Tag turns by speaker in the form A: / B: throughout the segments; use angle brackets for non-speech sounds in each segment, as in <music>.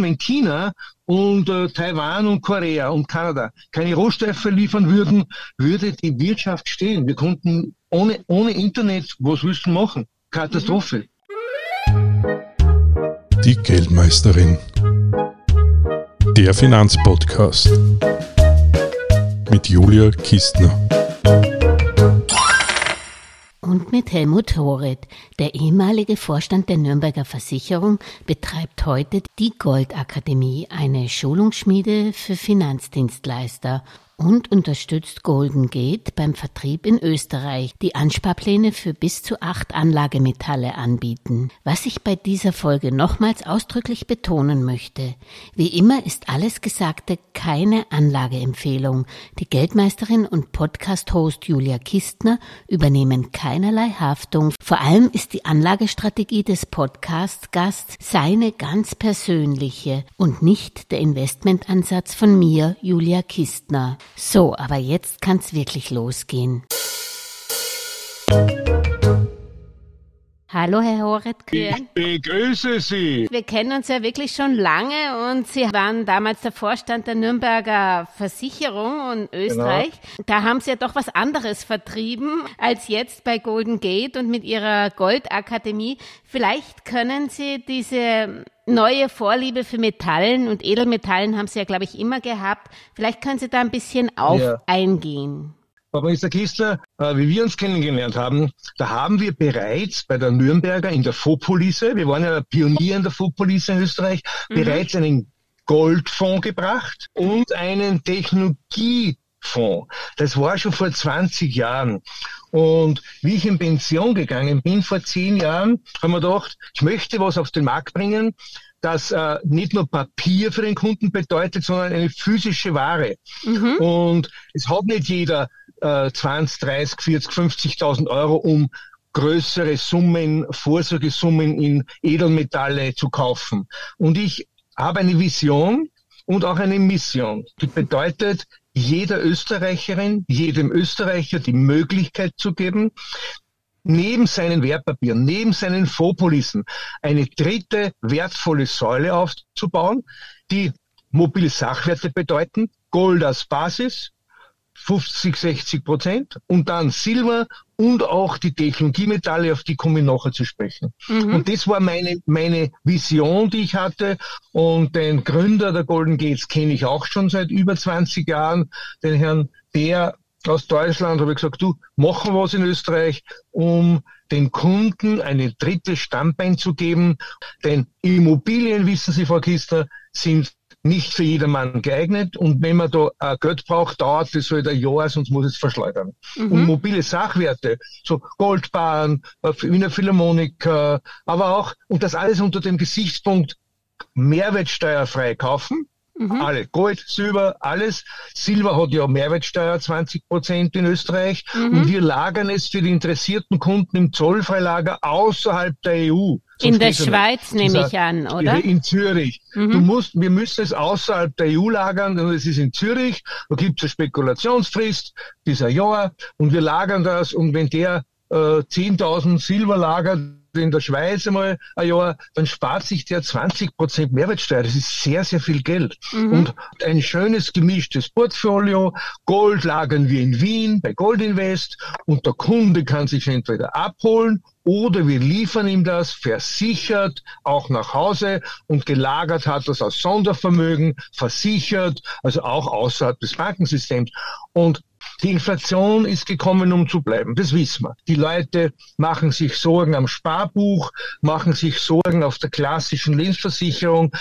A: wenn China und äh, Taiwan und Korea und Kanada keine Rohstoffe liefern würden, würde die Wirtschaft stehen. Wir konnten ohne, ohne Internet, was du machen? Katastrophe.
B: Die Geldmeisterin. Der Finanzpodcast mit Julia Kistner
C: und mit Helmut Horet. Der ehemalige Vorstand der Nürnberger Versicherung betreibt heute die Goldakademie, eine Schulungsschmiede für Finanzdienstleister und unterstützt Golden Gate beim Vertrieb in Österreich, die Ansparpläne für bis zu acht Anlagemetalle anbieten. Was ich bei dieser Folge nochmals ausdrücklich betonen möchte, wie immer ist alles Gesagte keine Anlageempfehlung. Die Geldmeisterin und Podcast-Host Julia Kistner übernehmen keinerlei Haftung. Vor allem ist die Anlagestrategie des Podcast-Gasts seine ganz persönliche und nicht der Investmentansatz von mir, Julia Kistner. So, aber jetzt kann's wirklich losgehen. Hallo, Herr Horet-Kühn.
A: Ich begrüße Sie.
C: Wir kennen uns ja wirklich schon lange und Sie waren damals der Vorstand der Nürnberger Versicherung in Österreich. Genau. Da haben Sie ja doch was anderes vertrieben als jetzt bei Golden Gate und mit Ihrer Goldakademie. Vielleicht können Sie diese neue Vorliebe für Metallen und Edelmetallen haben Sie ja, glaube ich, immer gehabt. Vielleicht können Sie da ein bisschen auf ja. eingehen.
A: Frau Minister Kistler, äh, wie wir uns kennengelernt haben, da haben wir bereits bei der Nürnberger in der Fopolise, wir waren ja Pionier in der Fopolise in Österreich, mhm. bereits einen Goldfonds gebracht und einen Technologiefonds. Das war schon vor 20 Jahren. Und wie ich in Pension gegangen bin vor zehn Jahren, haben wir gedacht, ich möchte was auf den Markt bringen, das äh, nicht nur Papier für den Kunden bedeutet, sondern eine physische Ware. Mhm. Und es hat nicht jeder äh, 20, 30, 40, 50.000 Euro, um größere Summen, Vorsorgesummen in Edelmetalle zu kaufen. Und ich habe eine Vision und auch eine Mission. Die bedeutet, jeder Österreicherin, jedem Österreicher die Möglichkeit zu geben, neben seinen Wertpapieren, neben seinen Fondspolissen eine dritte wertvolle Säule aufzubauen, die mobile Sachwerte bedeuten, Gold als Basis, 50, 60 Prozent und dann Silber und auch die Technologiemetalle, auf die komme ich nachher zu sprechen. Mhm. Und das war meine, meine Vision, die ich hatte. Und den Gründer der Golden Gates kenne ich auch schon seit über 20 Jahren, den Herrn Bär aus Deutschland, habe ich gesagt, du, machen was in Österreich, um den Kunden eine dritte Stammbein zu geben. Denn Immobilien, wissen Sie, Frau Kistner, sind nicht für jedermann geeignet und wenn man da äh, Geld braucht, dauert das halt ein Jahr, sonst muss es verschleudern. Mhm. Und mobile Sachwerte, so Goldbahn, äh, Wiener Philharmonik, äh, aber auch, und das alles unter dem Gesichtspunkt mehrwertsteuerfrei kaufen, Mhm. Alle. Gold, Silber, alles. Silber hat ja Mehrwertsteuer 20 Prozent in Österreich. Mhm. Und wir lagern es für die interessierten Kunden im Zollfreilager außerhalb der EU.
C: in der Schweiz nehme ich an, oder?
A: In Zürich. Mhm. Du musst, wir müssen es außerhalb der EU lagern, und es ist in Zürich. Da gibt es eine Spekulationsfrist, dieser Jahr, und wir lagern das. Und wenn der äh, 10.000 Silber lagert, in der Schweiz einmal ein Jahr, dann spart sich der 20 Prozent Mehrwertsteuer. Das ist sehr, sehr viel Geld. Mhm. Und ein schönes gemischtes Portfolio. Gold lagern wir in Wien bei Gold Invest und der Kunde kann sich entweder abholen oder wir liefern ihm das versichert auch nach Hause und gelagert hat das als Sondervermögen, versichert, also auch außerhalb des Bankensystems. Und die Inflation ist gekommen, um zu bleiben. Das wissen wir. Die Leute machen sich Sorgen am Sparbuch, machen sich Sorgen auf der klassischen Lebensversicherung.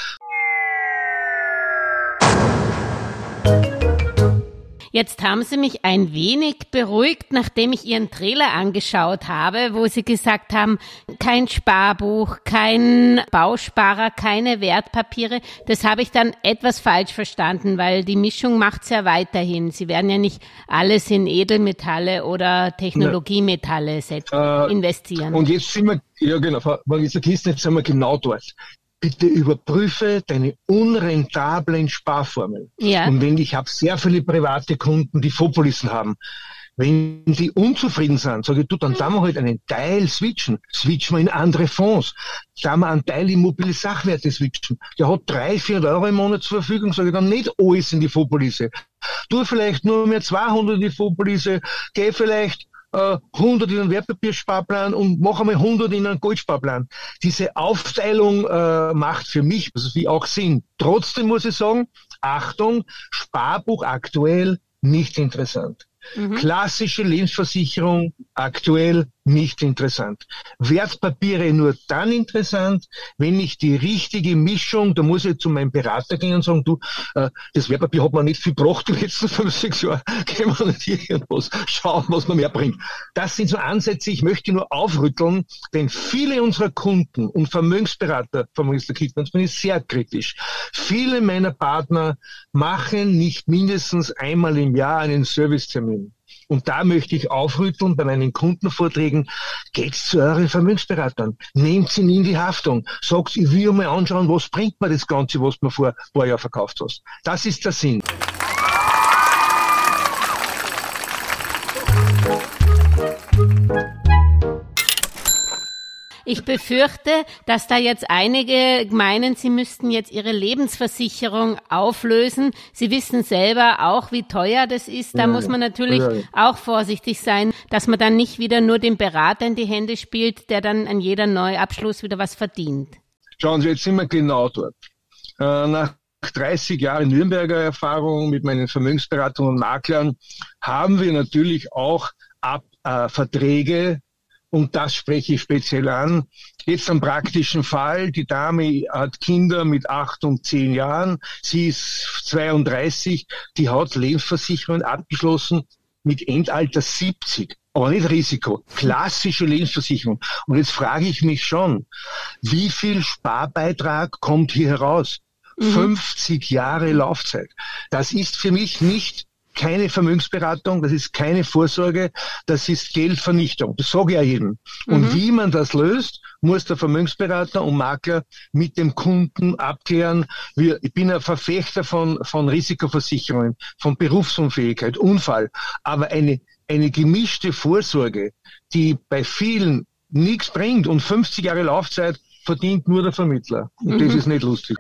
C: Jetzt haben Sie mich ein wenig beruhigt, nachdem ich Ihren Trailer angeschaut habe, wo Sie gesagt haben, kein Sparbuch, kein Bausparer, keine Wertpapiere. Das habe ich dann etwas falsch verstanden, weil die Mischung macht's ja weiterhin. Sie werden ja nicht alles in Edelmetalle oder Technologiemetalle äh, investieren.
A: Und jetzt sind wir, ja genau, Frau Magister Kisten, jetzt sind wir genau dort bitte überprüfe deine unrentablen Sparformeln. Ja. Und wenn ich habe sehr viele private Kunden, die Fondspolissen haben. Wenn sie unzufrieden sind, sage ich, du, dann tun wir halt einen Teil switchen. Switchen wir in andere Fonds. Tun wir einen Teil immobile Sachwerte switchen. Der hat drei, vier Euro im Monat zur Verfügung, sage ich dann nicht alles in die Fondspolice. Tu vielleicht nur mehr 200 in die Fondspolice, geh vielleicht äh, 100 in einen Wertpapiersparplan und mach einmal 100 in einen Goldsparplan. Diese Aufteilung äh, macht für mich, also wie auch Sinn. Trotzdem muss ich sagen, Achtung, Sparbuch aktuell nicht interessant. Mhm. Klassische Lebensversicherung aktuell nicht interessant. Wertpapiere nur dann interessant, wenn ich die richtige Mischung, da muss ich zu meinem Berater gehen und sagen, du, äh, das Wertpapier hat man nicht viel gebracht die letzten <laughs> fünf, sechs Jahre, können wir nicht irgendwas schauen, was man mehr bringt. Das sind so Ansätze, ich möchte nur aufrütteln, denn viele unserer Kunden und Vermögensberater, Minister Kittmanns, bin ich sehr kritisch. Viele meiner Partner machen nicht mindestens einmal im Jahr einen Servicetermin. Und da möchte ich aufrütteln bei meinen Kundenvorträgen, geht zu euren Vermögensberatern, nehmt ihn in die Haftung, sagt, ich will mal anschauen, was bringt mir das Ganze, was du mir vor ein paar Jahren verkauft hast. Das ist der Sinn.
C: Ich befürchte, dass da jetzt einige meinen, sie müssten jetzt ihre Lebensversicherung auflösen. Sie wissen selber auch, wie teuer das ist. Da ja, muss man natürlich ja, ja. auch vorsichtig sein, dass man dann nicht wieder nur dem Berater in die Hände spielt, der dann an jeder Neuabschluss wieder was verdient.
A: Schauen Sie, jetzt sind wir genau dort. Äh, nach 30 Jahren Nürnberger Erfahrung mit meinen Vermögensberatungen und Maklern haben wir natürlich auch Ab, äh, Verträge und das spreche ich speziell an. Jetzt am praktischen Fall. Die Dame hat Kinder mit acht und zehn Jahren. Sie ist 32. Die hat Lebensversicherung abgeschlossen mit Endalter 70. Aber nicht Risiko. Klassische Lebensversicherung. Und jetzt frage ich mich schon, wie viel Sparbeitrag kommt hier heraus? Mhm. 50 Jahre Laufzeit. Das ist für mich nicht keine Vermögensberatung, das ist keine Vorsorge, das ist Geldvernichtung. Das sage ich ja jedem. Mhm. Und wie man das löst, muss der Vermögensberater und Makler mit dem Kunden abklären. ich bin ein Verfechter von, von Risikoversicherungen, von Berufsunfähigkeit, Unfall. Aber eine, eine gemischte Vorsorge, die bei vielen nichts bringt und 50 Jahre Laufzeit verdient nur der Vermittler. Und mhm. das ist nicht lustig.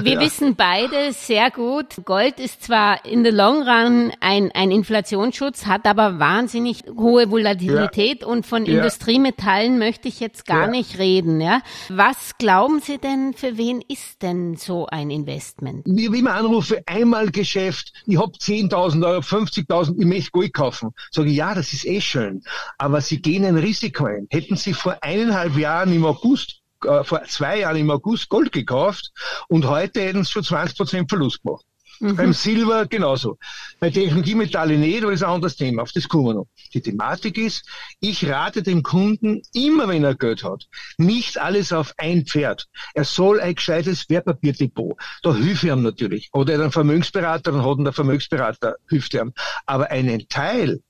C: Wir ja. wissen beide sehr gut, Gold ist zwar in the long run ein, ein Inflationsschutz, hat aber wahnsinnig hohe Volatilität ja. und von ja. Industriemetallen möchte ich jetzt gar nicht reden. Ja? Was glauben Sie denn, für wen ist denn so ein Investment?
A: Wie, man anrufe, einmal Geschäft, ich habe 10.000 Euro, 50.000, ich möchte Gold kaufen. Sage ich, ja, das ist eh schön, aber Sie gehen ein Risiko ein. Hätten Sie vor eineinhalb Jahren im August äh, vor zwei Jahren im August Gold gekauft und heute hätten sie schon 20 Prozent Verlust gemacht. Mhm. Beim Silber genauso. Bei Technologiemetalle nicht, aber das ist ein anderes Thema. Auf das kommen wir noch. Die Thematik ist, ich rate dem Kunden, immer wenn er Geld hat, nicht alles auf ein Pferd. Er soll ein gescheites Wertpapierdepot. Da hilft ihm natürlich. Oder er hat einen Vermögensberater, dann hat ihn der Vermögensberater, hilft ihm. Aber einen Teil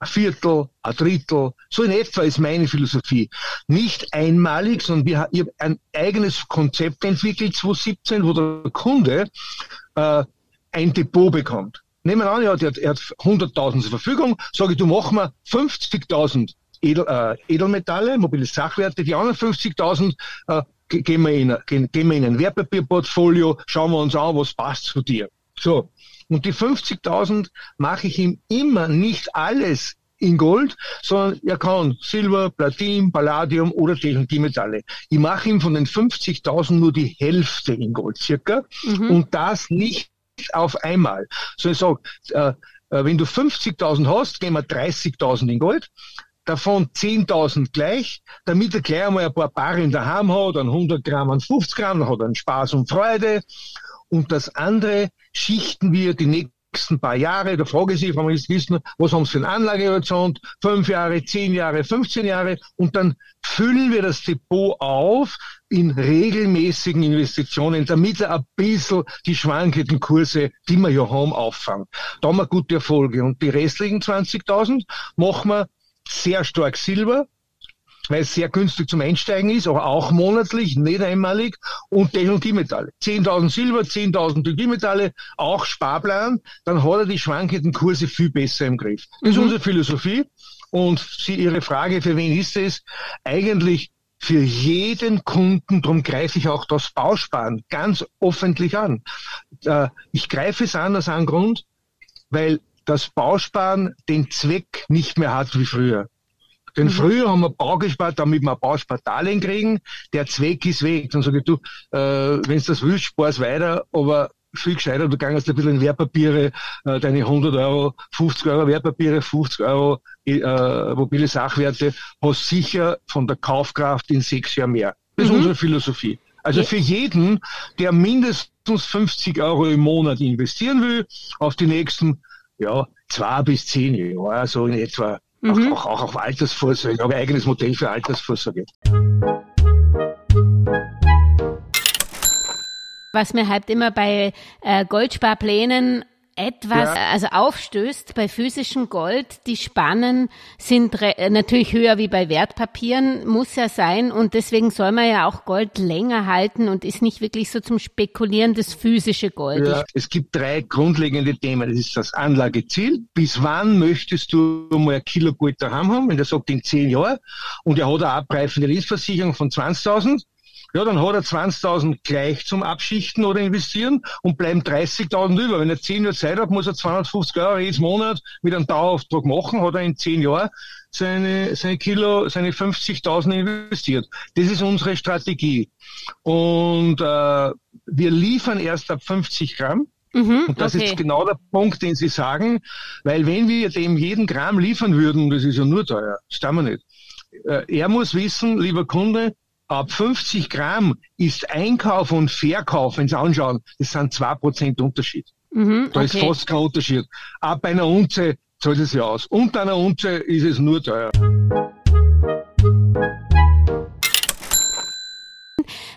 A: ein Viertel, ein Drittel, so in etwa ist meine Philosophie. Nicht einmalig, sondern wir, ich habe ein eigenes Konzept entwickelt, 2017, wo der Kunde äh, ein Depot bekommt. Nehmen wir an, er hat, hat 100.000 zur Verfügung, sage ich, du mach mal 50.000 Edel, äh, Edelmetalle, mobile Sachwerte, die anderen 50.000 äh, gehen gehen, gehen wir in ein Wertpapierportfolio, schauen wir uns an, was passt zu dir. So, und die 50.000 mache ich ihm immer nicht alles in Gold, sondern er kann Silber, Platin, Palladium oder Technologiemetalle. Ich mache ihm von den 50.000 nur die Hälfte in Gold circa mhm. und das nicht auf einmal. So ich sage, äh, äh, wenn du 50.000 hast, gehen wir 30.000 in Gold, davon 10.000 gleich, damit er gleich einmal ein paar der Hand hat, dann 100 Gramm, an 50 Gramm, dann hat er Spaß und Freude und das andere schichten wir die nächsten paar Jahre. Da frage ich Sie, wenn wir wissen, was haben Sie für einen Anlagehorizont? Fünf Jahre, zehn Jahre, 15 Jahre. Und dann füllen wir das Depot auf in regelmäßigen Investitionen, damit er ein bisschen die schwankenden Kurse, die wir ja haben, auffangen. Da haben wir gute Erfolge. Und die restlichen 20.000 machen wir sehr stark Silber, weil es sehr günstig zum Einsteigen ist, aber auch monatlich, nicht einmalig und Technologiemetalle. 10.000 Silber, 10.000 Technologiemetalle, auch Sparplan, dann hat er die schwankenden Kurse viel besser im Griff. Das mhm. ist unsere Philosophie. Und Sie, Ihre Frage, für wen ist es? Eigentlich für jeden Kunden, darum greife ich auch das Bausparen ganz öffentlich an. Äh, ich greife es an aus einem Grund, weil das Bausparen den Zweck nicht mehr hat wie früher. Denn mhm. früher haben wir Bau gespart, damit wir ein Bauspardarlehen kriegen. Der Zweck ist weg. Dann sage ich, du, äh, wenn du das willst, spar's weiter, aber viel gescheiter, du gehst ein bisschen in Wertpapiere, äh, deine 100 Euro, 50 Euro Wertpapiere, 50 Euro äh, mobile Sachwerte, hast sicher von der Kaufkraft in sechs Jahren mehr. Das ist mhm. unsere Philosophie. Also für jeden, der mindestens 50 Euro im Monat investieren will, auf die nächsten ja, zwei bis zehn Jahre, so in etwa. Mhm. Auch, auch, auch auf Altersvorsorge. Ich habe ein eigenes Modell für Altersvorsorge.
C: Was mir halt immer bei äh, Goldsparplänen etwas ja. also aufstößt bei physischem Gold. Die Spannen sind natürlich höher wie bei Wertpapieren, muss ja sein. Und deswegen soll man ja auch Gold länger halten und ist nicht wirklich so zum Spekulieren das physische Gold. Ja,
A: es gibt drei grundlegende Themen. Das ist das Anlageziel. Bis wann möchtest du mal ein Kilo Gold daheim haben? Wenn der sagt in zehn Jahren und er hat eine abreifende Lebensversicherung von 20.000, ja, dann hat er 20.000 gleich zum Abschichten oder investieren und bleiben 30.000 über. Wenn er 10 Jahre Zeit hat, muss er 250 Euro jedes Monat mit einem Dauerauftrag machen, hat er in 10 Jahren seine, seine Kilo, seine 50.000 investiert. Das ist unsere Strategie. Und äh, wir liefern erst ab 50 Gramm. Mhm, und das okay. ist genau der Punkt, den Sie sagen, weil wenn wir dem jeden Gramm liefern würden, das ist ja nur teuer, das wir nicht. Äh, er muss wissen, lieber Kunde, ab 50 Gramm ist Einkauf und Verkauf, wenn Sie anschauen, das sind zwei Prozent Unterschied. Mhm, da okay. ist fast kein Unterschied. Ab einer Unze zahlt es ja aus. Unter einer Unze ist es nur teuer.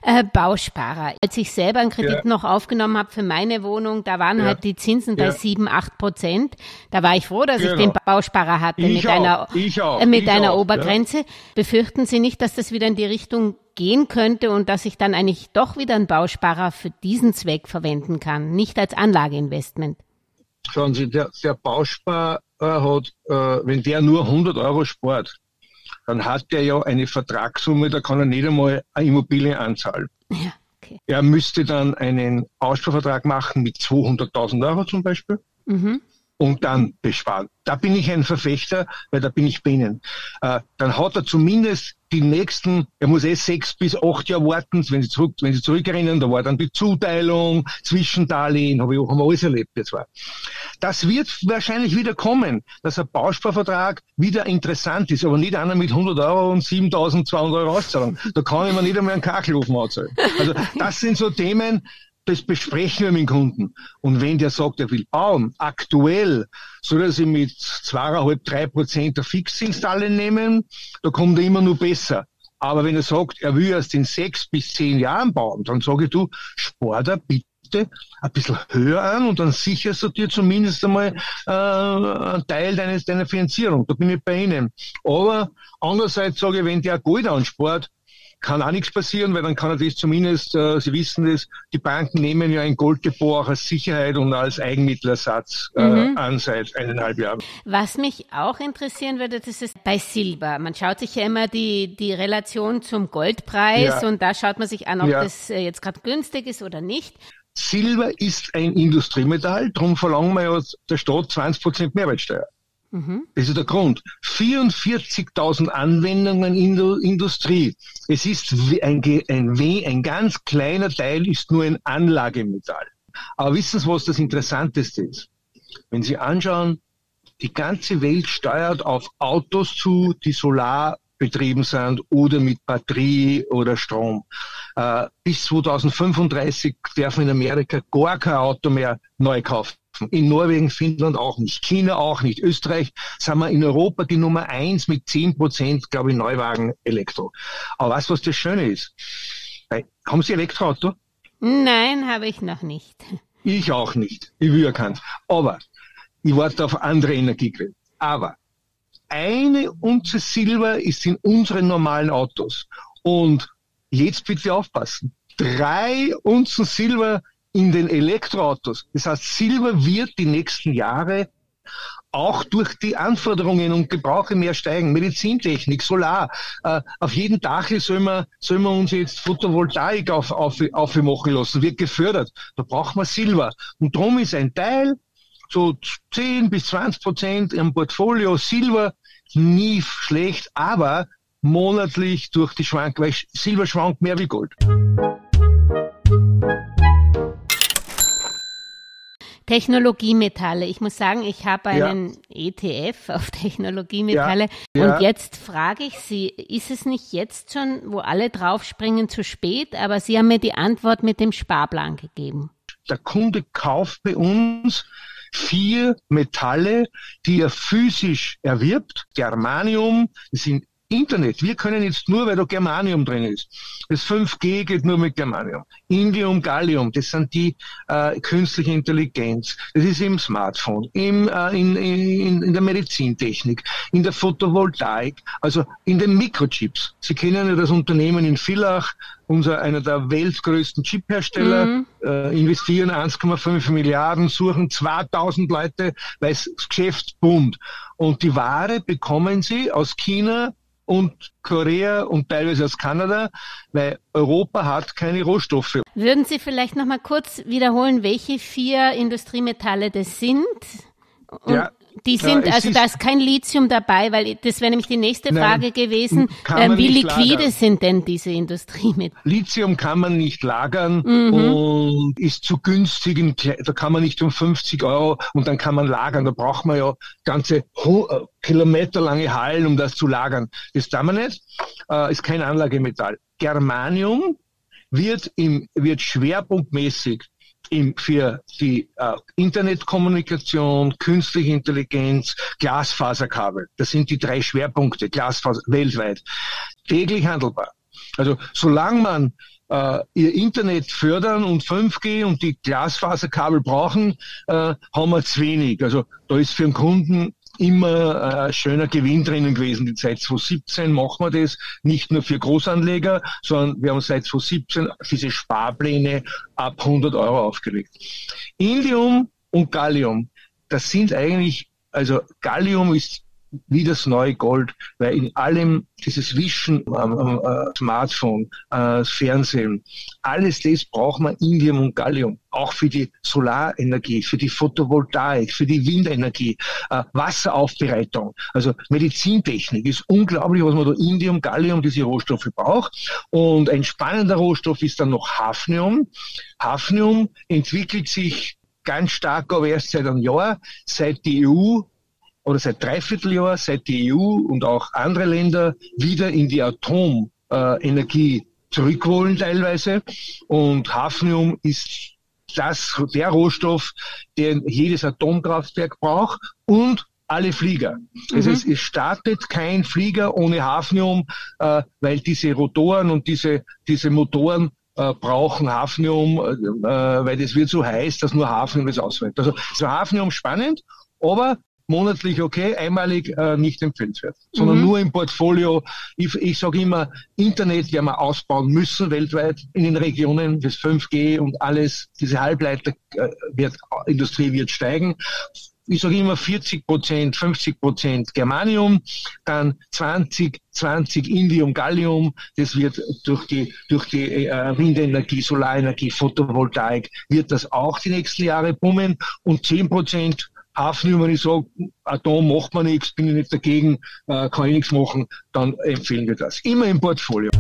C: äh, Bausparer. Als ich selber einen Kredit ja. noch aufgenommen habe für meine Wohnung, da waren ja. halt die Zinsen bei sieben, ja. acht Prozent. Da war ich froh, dass genau. ich den Bausparer hatte ich mit auch. einer, äh, mit einer Obergrenze. Befürchten Sie nicht, dass das wieder in die Richtung gehen könnte und dass ich dann eigentlich doch wieder einen Bausparer für diesen Zweck verwenden kann, nicht als Anlageinvestment?
A: Schauen Sie, der, der Bausparer hat, äh, wenn der nur 100 Euro spart, dann hat er ja eine Vertragssumme, da kann er nicht einmal eine Immobilie anzahlen. Ja, okay. Er müsste dann einen Bausparvertrag machen mit 200.000 Euro zum Beispiel. Mhm und dann besparen. Da bin ich ein Verfechter, weil da bin ich bei Ihnen. Äh, dann hat er zumindest die nächsten, er muss eh sechs bis acht Jahre warten, wenn Sie zurück, wenn Sie zurückerinnern, da war dann die Zuteilung, Zwischendarlehen, habe ich auch haben alles erlebt jetzt war. Das wird wahrscheinlich wieder kommen, dass ein Bausparvertrag wieder interessant ist, aber nicht einer mit 100 Euro und 7.200 Euro Auszahlung. Da kann ich mir nicht einmal einen Kachelofen anzahlen. Also das sind so Themen, das besprechen wir mit dem Kunden. Und wenn der sagt, er will bauen, aktuell, soll er sich mit zweieinhalb, drei Prozent der Fixzinsdarlehen nehmen, da kommt er immer nur besser. Aber wenn er sagt, er will erst in sechs bis zehn Jahren bauen, dann sage ich du, spar da bitte ein bisschen höher an und dann sicherst du dir zumindest einmal äh, einen Teil deines, deiner Finanzierung. Da bin ich bei Ihnen. Aber andererseits sage ich, wenn der Gold anspart, kann auch nichts passieren, weil dann kann er das zumindest, äh, Sie wissen das, die Banken nehmen ja ein Golddepot auch als Sicherheit und als Eigenmittelersatz äh, mhm. an seit eineinhalb Jahren.
C: Was mich auch interessieren würde, das ist bei Silber. Man schaut sich ja immer die, die Relation zum Goldpreis ja. und da schaut man sich an, ob ja. das äh, jetzt gerade günstig ist oder nicht.
A: Silber ist ein Industriemetall, darum verlangen wir ja der Staat 20 Prozent Mehrwertsteuer. Mhm. Das ist der Grund. 44.000 Anwendungen in der Industrie. Es ist ein, ein, ein ganz kleiner Teil ist nur ein Anlagemetall. Aber wissen Sie, was das Interessanteste ist? Wenn Sie anschauen, die ganze Welt steuert auf Autos zu, die solar betrieben sind oder mit Batterie oder Strom. Äh, bis 2035 dürfen in Amerika gar kein Auto mehr neu kaufen. In Norwegen, Finnland auch nicht. China auch nicht. Österreich sind wir in Europa die Nummer eins mit zehn Prozent, glaube ich, Neuwagen Elektro. Aber weißt du, was das Schöne ist? Haben Sie Elektroauto?
C: Nein, habe ich noch nicht.
A: Ich auch nicht. Ich will erkannt. Aber ich warte auf andere Energiequellen. Aber eine Unze Silber ist in unseren normalen Autos. Und jetzt bitte aufpassen. Drei Unzen Silber in den Elektroautos. Das heißt, Silber wird die nächsten Jahre auch durch die Anforderungen und Gebrauche mehr steigen. Medizintechnik, Solar. Äh, auf jeden Dach soll man, soll man uns jetzt Photovoltaik auf, auf, aufmachen lassen. Wird gefördert. Da braucht man Silber. Und darum ist ein Teil, so 10 bis 20 Prozent im Portfolio Silber nie schlecht, aber monatlich durch die Schwank, weil Silber schwankt mehr wie Gold.
C: Technologiemetalle. Ich muss sagen, ich habe einen ja. ETF auf Technologiemetalle. Ja. Ja. Und jetzt frage ich Sie, ist es nicht jetzt schon, wo alle draufspringen, zu spät? Aber Sie haben mir die Antwort mit dem Sparplan gegeben.
A: Der Kunde kauft bei uns vier Metalle, die er physisch erwirbt. Germanium, das sind Internet. Wir können jetzt nur, weil da Germanium drin ist. Das 5G geht nur mit Germanium. Indium, Gallium, das sind die äh, künstliche Intelligenz. Das ist im Smartphone, im, äh, in, in, in der Medizintechnik, in der Photovoltaik, also in den Mikrochips. Sie kennen ja das Unternehmen in Villach, unser, einer der weltgrößten Chiphersteller, mhm. äh, investieren 1,5 Milliarden, suchen 2000 Leute, weil das Geschäft boomt. Und die Ware bekommen sie aus China, und Korea und teilweise aus Kanada, weil Europa hat keine Rohstoffe.
C: Würden Sie vielleicht noch mal kurz wiederholen, welche vier Industriemetalle das sind? Und ja, die sind, ja, also ist, da ist kein Lithium dabei, weil das wäre nämlich die nächste Frage nein, gewesen. Ähm, wie liquide lagern. sind denn diese Industriemetall?
A: Lithium kann man nicht lagern mhm. und ist zu günstig. Im, da kann man nicht um 50 Euro und dann kann man lagern. Da braucht man ja ganze äh, kilometerlange Hallen, um das zu lagern. Das tun wir nicht. Äh, ist kein Anlagemetall. Germanium wird, im, wird schwerpunktmäßig im, für die äh, Internetkommunikation, künstliche Intelligenz, Glasfaserkabel. Das sind die drei Schwerpunkte, Glasfaser weltweit. Täglich handelbar. Also solange man äh, ihr Internet fördern und 5G und die Glasfaserkabel brauchen, äh, haben wir zu wenig. Also da ist für den Kunden immer äh, schöner Gewinn drinnen gewesen. Die Seit 2017 machen wir das nicht nur für Großanleger, sondern wir haben seit 2017 diese Sparpläne ab 100 Euro aufgelegt. Indium und Gallium, das sind eigentlich, also Gallium ist wie das neue Gold, weil in allem dieses Wischen am, äh, Smartphone, äh, Fernsehen, alles das braucht man Indium und Gallium, auch für die Solarenergie, für die Photovoltaik, für die Windenergie, äh, Wasseraufbereitung, also Medizintechnik ist unglaublich, was man da Indium, Gallium, diese Rohstoffe braucht. Und ein spannender Rohstoff ist dann noch Hafnium. Hafnium entwickelt sich ganz stark, aber erst seit einem Jahr, seit die EU oder seit Dreivierteljahr, seit die EU und auch andere Länder wieder in die Atomenergie zurückholen teilweise. Und Hafnium ist das, der Rohstoff, den jedes Atomkraftwerk braucht und alle Flieger. Mhm. Das heißt, es startet kein Flieger ohne Hafnium, äh, weil diese Rotoren und diese, diese Motoren äh, brauchen Hafnium, äh, weil das wird so heiß, dass nur Hafnium das auswählt. Also so Hafnium spannend, aber monatlich okay, einmalig äh, nicht empfehlenswert, sondern mhm. nur im Portfolio. Ich, ich sage immer, Internet werden wir ausbauen müssen weltweit in den Regionen, das 5G und alles, diese Halbleiter äh, wird, Industrie wird steigen ich sage immer 40 Prozent, 50 Prozent Germanium, dann 20, 20 Indium, Gallium. Das wird durch die, durch die äh, Windenergie, Solarenergie, Photovoltaik, wird das auch die nächsten Jahre bummen und 10 Prozent Hafenüber, wenn ich sage, Atom macht man nichts, bin ich nicht dagegen, äh, kann ich nichts machen, dann empfehlen wir das. Immer im Portfolio.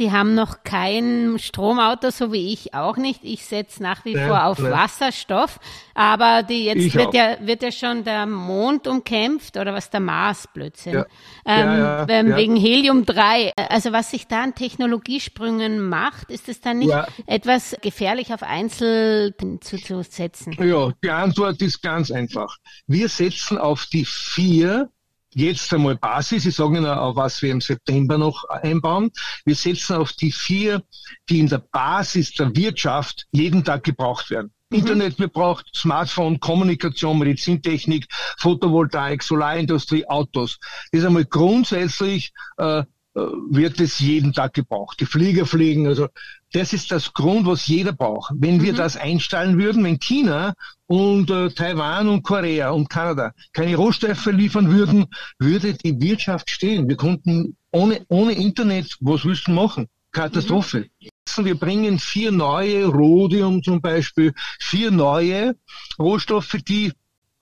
C: Sie haben noch kein Stromauto, so wie ich auch nicht. Ich setze nach wie ja, vor auf ja. Wasserstoff. Aber die, jetzt wird ja, wird ja schon der Mond umkämpft oder was der Mars Blödsinn. Ja. Ähm, ähm wegen Helium 3. Also was sich da an Technologiesprüngen macht, ist es dann nicht etwas gefährlich auf Einzel zu, zu setzen?
A: Ja, die Antwort ist ganz einfach. Wir setzen auf die vier jetzt einmal Basis. Ich sage Ihnen auch, was wir im September noch einbauen. Wir setzen auf die vier, die in der Basis der Wirtschaft jeden Tag gebraucht werden. Mhm. Internet, wir brauchen Smartphone, Kommunikation, Medizintechnik, Photovoltaik, Solarindustrie, Autos. Das ist einmal grundsätzlich äh, äh, wird es jeden Tag gebraucht. Die Flieger fliegen, also das ist das Grund, was jeder braucht. Wenn wir mhm. das einstellen würden, wenn China und äh, Taiwan und Korea und Kanada keine Rohstoffe liefern würden, würde die Wirtschaft stehen. Wir konnten ohne, ohne Internet, was du machen? Katastrophe. Mhm. Wir bringen vier neue, Rhodium zum Beispiel, vier neue Rohstoffe, die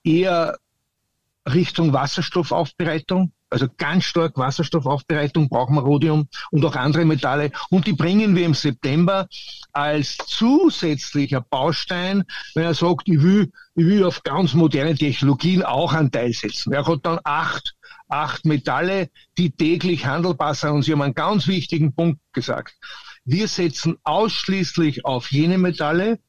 A: eher Richtung Wasserstoffaufbereitung also ganz stark Wasserstoffaufbereitung brauchen wir Rhodium und auch andere Metalle. Und die bringen wir im September als zusätzlicher Baustein, wenn er sagt, ich will, ich will auf ganz moderne Technologien auch einen Teil setzen. Er hat dann acht, acht Metalle, die täglich handelbar sind. Und Sie haben einen ganz wichtigen Punkt gesagt. Wir setzen ausschließlich auf jene Metalle,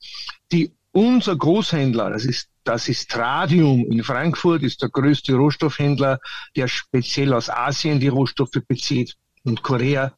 A: die unser Großhändler, das ist das ist Tradium in Frankfurt, ist der größte Rohstoffhändler, der speziell aus Asien die Rohstoffe bezieht und Korea.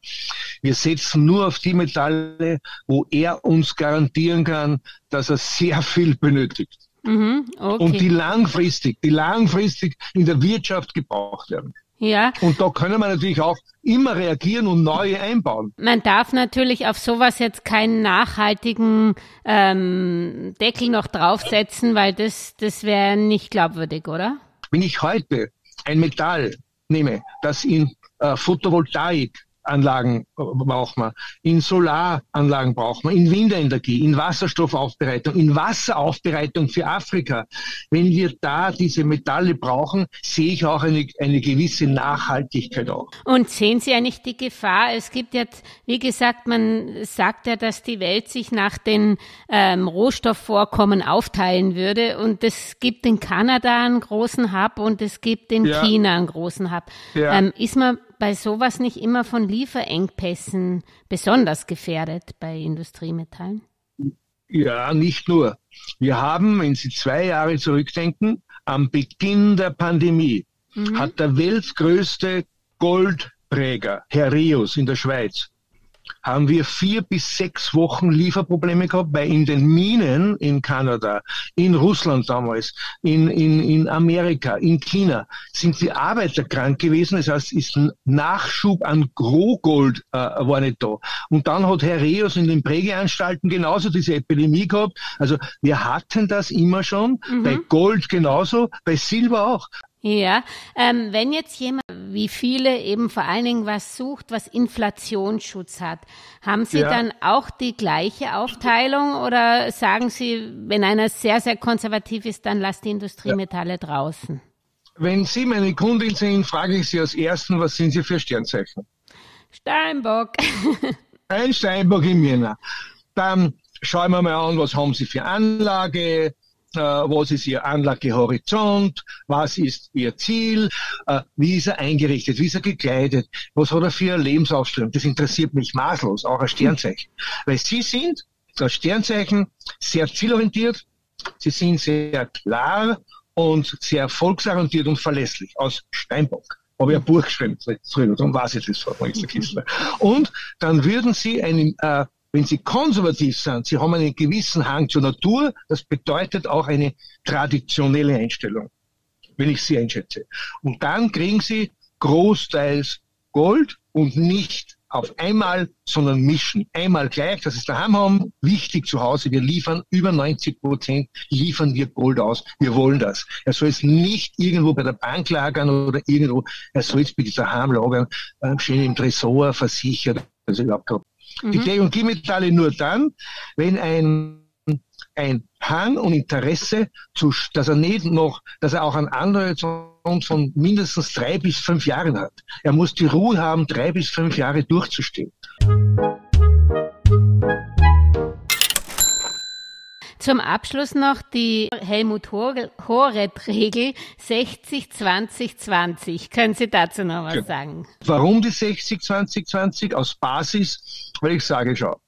A: Wir setzen nur auf die Metalle, wo er uns garantieren kann, dass er sehr viel benötigt. Mhm, okay. Und die langfristig, die langfristig in der Wirtschaft gebraucht werden. Ja. Und da können wir natürlich auch immer reagieren und neue einbauen.
C: Man darf natürlich auf sowas jetzt keinen nachhaltigen ähm, Deckel noch draufsetzen, weil das, das wäre nicht glaubwürdig, oder?
A: Wenn ich heute ein Metall nehme, das in äh, Photovoltaik Anlagen braucht man, in Solaranlagen braucht man, in Windenergie, in Wasserstoffaufbereitung, in Wasseraufbereitung für Afrika. Wenn wir da diese Metalle brauchen, sehe ich auch eine, eine gewisse Nachhaltigkeit auch.
C: Und sehen Sie ja nicht die Gefahr? Es gibt jetzt, wie gesagt, man sagt ja, dass die Welt sich nach den ähm, Rohstoffvorkommen aufteilen würde und es gibt in Kanada einen großen Hub und es gibt in ja. China einen großen Hub. Ja. Ähm, ist man bei sowas nicht immer von Lieferengpässen besonders gefährdet bei Industriemetallen?
A: Ja, nicht nur. Wir haben, wenn Sie zwei Jahre zurückdenken, am Beginn der Pandemie mhm. hat der weltgrößte Goldträger, Herr Rios in der Schweiz, haben wir vier bis sechs Wochen Lieferprobleme gehabt, weil in den Minen in Kanada, in Russland damals, in, in, in Amerika, in China sind die Arbeiter krank gewesen. Das heißt, ist ein Nachschub an Rohgold äh, war nicht da. Und dann hat Herr Reus in den Prägeanstalten genauso diese Epidemie gehabt. Also wir hatten das immer schon, mhm. bei Gold genauso, bei Silber auch.
C: Ja, ähm, wenn jetzt jemand, wie viele, eben vor allen Dingen was sucht, was Inflationsschutz hat, haben Sie ja. dann auch die gleiche Aufteilung oder sagen Sie, wenn einer sehr, sehr konservativ ist, dann lasst die Industriemetalle ja. draußen?
A: Wenn Sie meine Kundin sind, frage ich Sie als Ersten, was sind Sie für Sternzeichen?
C: Steinbock. <laughs>
A: Ein Steinbock im Jänner. Dann schauen wir mal an, was haben Sie für Anlage, was ist Ihr Anlagehorizont, was ist Ihr Ziel, äh, wie ist er eingerichtet, wie ist er gekleidet, was hat er für eine Lebensaufstellung. Das interessiert mich maßlos, auch als Sternzeichen. Weil Sie sind als Sternzeichen sehr zielorientiert, Sie sind sehr klar und sehr erfolgsorientiert und verlässlich aus Steinbock habe ich ein Buch geschrieben drüber, darum weiß ich das von Kistler. Und dann würden Sie einen, äh, wenn Sie konservativ sind, Sie haben einen gewissen Hang zur Natur, das bedeutet auch eine traditionelle Einstellung, wenn ich Sie einschätze. Und dann kriegen Sie großteils Gold und nicht auf einmal, sondern mischen. Einmal gleich, dass es daheim haben, wichtig zu Hause. Wir liefern über 90 Prozent, liefern wir Gold aus. Wir wollen das. Er soll es nicht irgendwo bei der Bank lagern oder irgendwo, er soll es bitte daheim lagern, äh, schön im Tresor versichert. Also überhaupt Mhm. Die Technologiemetalle nur dann, wenn ein ein Hang und Interesse, zu, dass er nicht noch, dass er auch einen Anreiz von mindestens drei bis fünf Jahren hat. Er muss die Ruhe haben, drei bis fünf Jahre durchzustehen.
C: Zum Abschluss noch die Helmut Horet-Regel 60-20-20. Können Sie dazu noch was sagen?
A: Warum die 60-20-20? Aus Basis, weil ich sage, schau,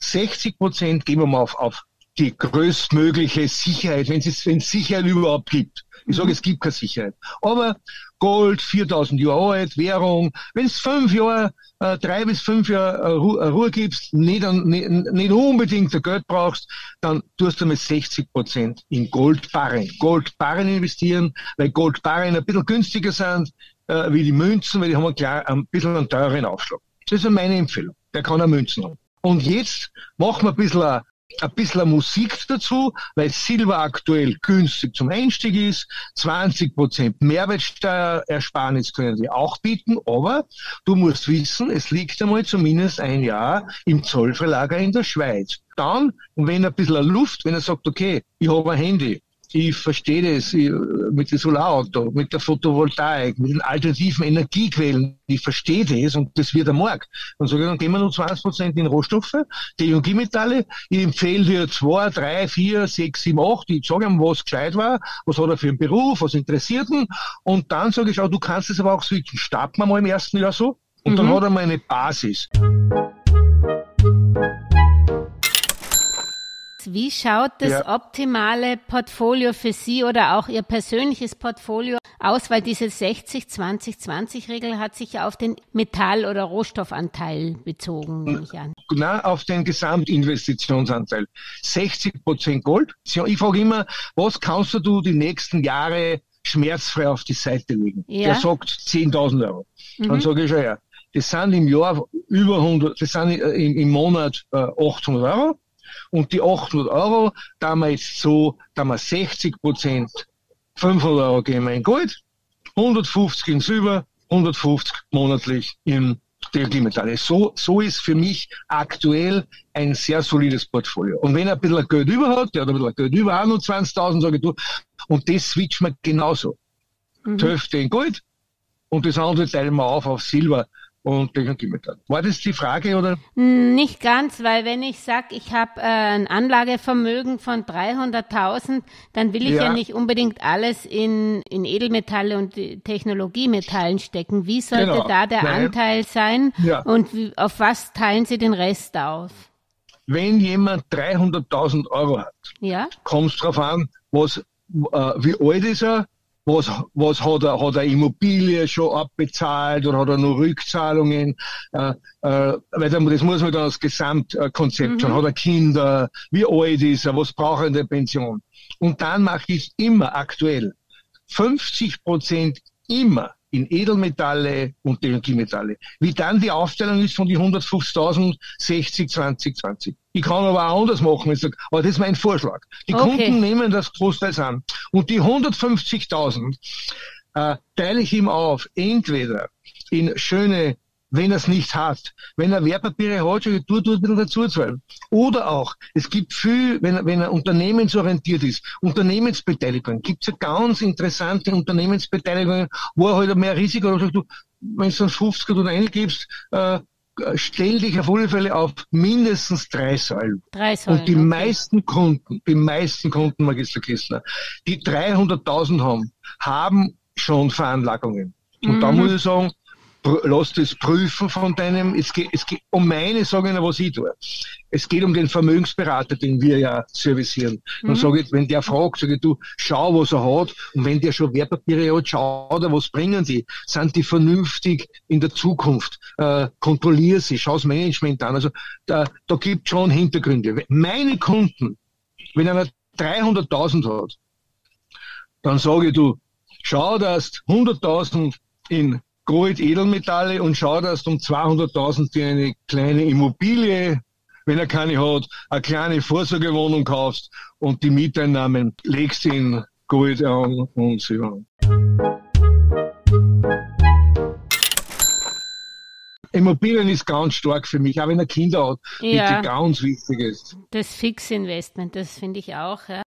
A: 60 Prozent gehen wir mal auf, auf die größtmögliche Sicherheit, wenn es wenn es Sicherheit überhaupt gibt. Ich sage, es gibt keine Sicherheit. Aber Gold, 4000 Jahre alt, Währung, wenn es fünf Jahre, äh, drei bis fünf Jahre äh, Ruhe, äh, Ruhe gibst, nicht, nicht, nicht unbedingt Geld brauchst, dann tust du mit 60 Prozent in Goldbarren. Goldbarren investieren, weil Goldbarren ein bisschen günstiger sind äh, wie die Münzen, weil die haben klar ein bisschen einen teureren Aufschlag. Das ist meine Empfehlung. Der kann auch Münzen haben. Und jetzt machen wir ein bisschen ein bisschen Musik dazu, weil Silber aktuell günstig zum Einstieg ist. 20 Prozent Mehrwertsteuerersparnis können sie auch bieten, aber du musst wissen, es liegt einmal zumindest ein Jahr im Zollverlager in der Schweiz. Dann, wenn ein bisschen Luft, wenn er sagt, okay, ich habe ein Handy, ich verstehe das ich, mit dem Solarauto, mit der Photovoltaik, mit den alternativen Energiequellen. Ich verstehe das und das wird der Markt. Dann sage ich, dann gehen wir nur 20 Prozent in Rohstoffe, Technologiemetalle. Ich empfehle dir zwei, drei, vier, sechs, sieben, acht. Ich sage ihm, was gescheit war, was hat er für einen Beruf, was interessiert ihn. Und dann sage ich, schau, du kannst es aber auch switchen. Starten wir mal im ersten Jahr so. Und mhm. dann hat er mal eine Basis.
C: Wie schaut das ja. optimale Portfolio für Sie oder auch Ihr persönliches Portfolio aus? Weil diese 60-20-20-Regel hat sich auf den Metall- oder Rohstoffanteil bezogen, nehme ich an.
A: Nein, auf den Gesamtinvestitionsanteil. 60 Prozent Gold. Ich frage immer, was kannst du die nächsten Jahre schmerzfrei auf die Seite legen? Ja. Der sagt 10.000 Euro. Mhm. Dann sage ich schon, ja, das sind im Jahr über 100, das sind im, im Monat äh, 800 Euro. Und die 800 Euro, da wir jetzt so, da wir 60 Prozent 500 Euro geben wir in Gold, 150 in Silber, 150 monatlich in Metalle. So, so ist für mich aktuell ein sehr solides Portfolio. Und wenn er ein bisschen Geld über hat, der hat ein bisschen Geld über, auch noch 20.000, sage ich du, und das switchen wir genauso. Mhm. Die Hälfte in Gold und das andere teilen wir auf auf Silber und Technologiemetall. War das die Frage oder?
C: Nicht ganz, weil wenn ich sage, ich habe äh, ein Anlagevermögen von 300.000, dann will ich ja. ja. nicht unbedingt alles in, in Edelmetalle und Technologiemetallen stecken. Wie sollte genau. da der Nein. Anteil sein ja. und wie, auf was teilen Sie den Rest auf?
A: Wenn jemand 300.000 Euro hat, ja? kommt es darauf an, was, äh, wie alt ist er, was, was hat er, hat er Immobilie schon abbezahlt oder hat er nur Rückzahlungen, äh, äh, weil das muss man dann als Gesamtkonzept mhm. schon, hat er Kinder, wie alt ist er, was braucht er in der Pension? Und dann mache ich immer aktuell 50 Prozent immer in Edelmetalle und Energiemetalle. Wie dann die Aufstellung ist von die 150.000, 60, 20, 20. Ich kann aber auch anders machen, ich sage, aber das ist mein Vorschlag. Die okay. Kunden nehmen das großteils an. Und die 150.000 äh, teile ich ihm auf, entweder in schöne wenn er es nicht hat. Wenn er Wertpapiere hat, schon tut, tut ein dazu zahlen. Oder auch, es gibt viel, wenn, wenn er unternehmensorientiert ist, Unternehmensbeteiligung, gibt es ja ganz interessante Unternehmensbeteiligungen, wo er halt mehr Risiko hat. Du, wenn du dann 50 oder eingibst, äh, stell dich auf alle Fälle auf mindestens drei Säulen. Drei Säulen. Und die okay. meisten Kunden, die meisten Kunden, Magister Kessler, die 300.000 haben, haben schon Veranlagungen. Und mhm. da muss ich sagen, lass das prüfen von deinem, es geht, es geht um meine, sage ich noch, was ich tue. Es geht um den Vermögensberater, den wir ja servicieren. Dann mhm. sage ich, wenn der fragt, sage ich, du, schau, was er hat. Und wenn der schon Wertpapiere hat, schau da, was bringen die? Sind die vernünftig in der Zukunft? Äh, kontrollier sie, schau das Management an. Also, da, da gibt schon Hintergründe. Meine Kunden, wenn einer 300.000 hat, dann sage ich, du, schau, dass 100.000 in Gold, Edelmetalle und schau, dass du um 200.000 dir eine kleine Immobilie, wenn er keine hat, eine kleine Vorsorgewohnung kaufst und die Mieteinnahmen legst in Gold an und Silber Immobilien ist ganz stark für mich, auch wenn er Kinder hat, ja, die ganz wichtig ist.
C: Das Fixinvestment, das finde ich auch. Ja.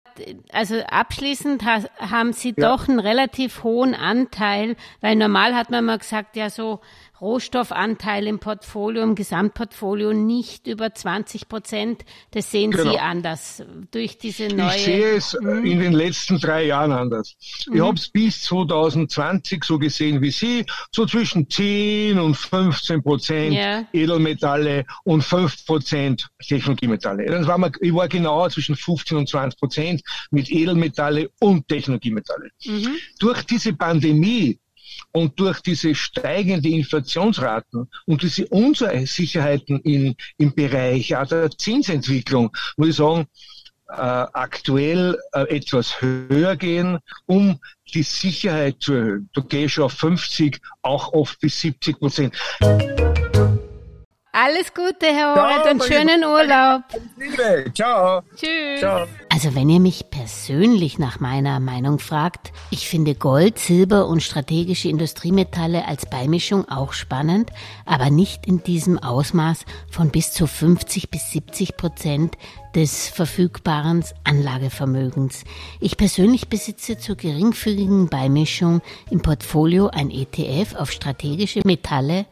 C: Also abschließend ha haben Sie ja. doch einen relativ hohen Anteil, weil normal hat man mal gesagt, ja so Rohstoffanteil im Portfolio, im Gesamtportfolio nicht über 20 Prozent. Das sehen genau. Sie anders durch diese neue.
A: Ich sehe es hm. in den letzten drei Jahren anders. Mhm. Ich habe es bis 2020 so gesehen wie Sie, so zwischen 10 und 15 Prozent ja. Edelmetalle und 5 Prozent Technologiemetalle. Das war mal, ich war genauer zwischen 15 und 20 Prozent mit Edelmetalle und Technologiemetalle. Mhm. Durch diese Pandemie und durch diese steigende Inflationsraten und diese Unsicherheiten in, im Bereich der Zinsentwicklung, muss ich sagen, äh, aktuell äh, etwas höher gehen, um die Sicherheit zu erhöhen. Ich schon auf 50, auch oft bis 70 Prozent.
C: Alles Gute, Herr Horet, und schönen Urlaub.
A: Liebe, ciao.
C: Tschüss. Ciao. Also wenn ihr mich persönlich nach meiner Meinung fragt, ich finde Gold, Silber und strategische Industriemetalle als Beimischung auch spannend, aber nicht in diesem Ausmaß von bis zu 50 bis 70 Prozent des verfügbaren Anlagevermögens. Ich persönlich besitze zur geringfügigen Beimischung im Portfolio ein ETF auf strategische Metalle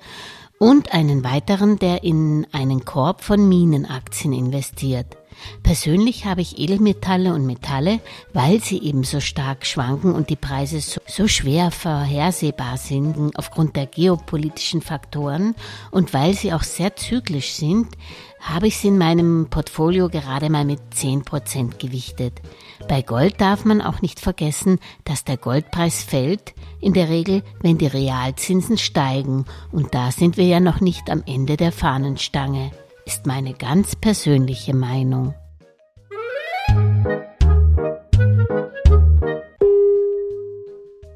C: und einen weiteren, der in einen Korb von Minenaktien investiert. Persönlich habe ich Edelmetalle und Metalle, weil sie eben so stark schwanken und die Preise so, so, schwer vorhersehbar sind aufgrund der geopolitischen Faktoren und weil sie auch sehr zyklisch sind, habe ich sie in meinem Portfolio gerade mal mit 10% gewichtet. Bei Gold darf man auch nicht vergessen, dass der Goldpreis fällt, in der Regel, wenn die Realzinsen steigen, und da sind wir ja noch nicht am Ende der Fahnenstange, ist meine ganz persönliche Meinung.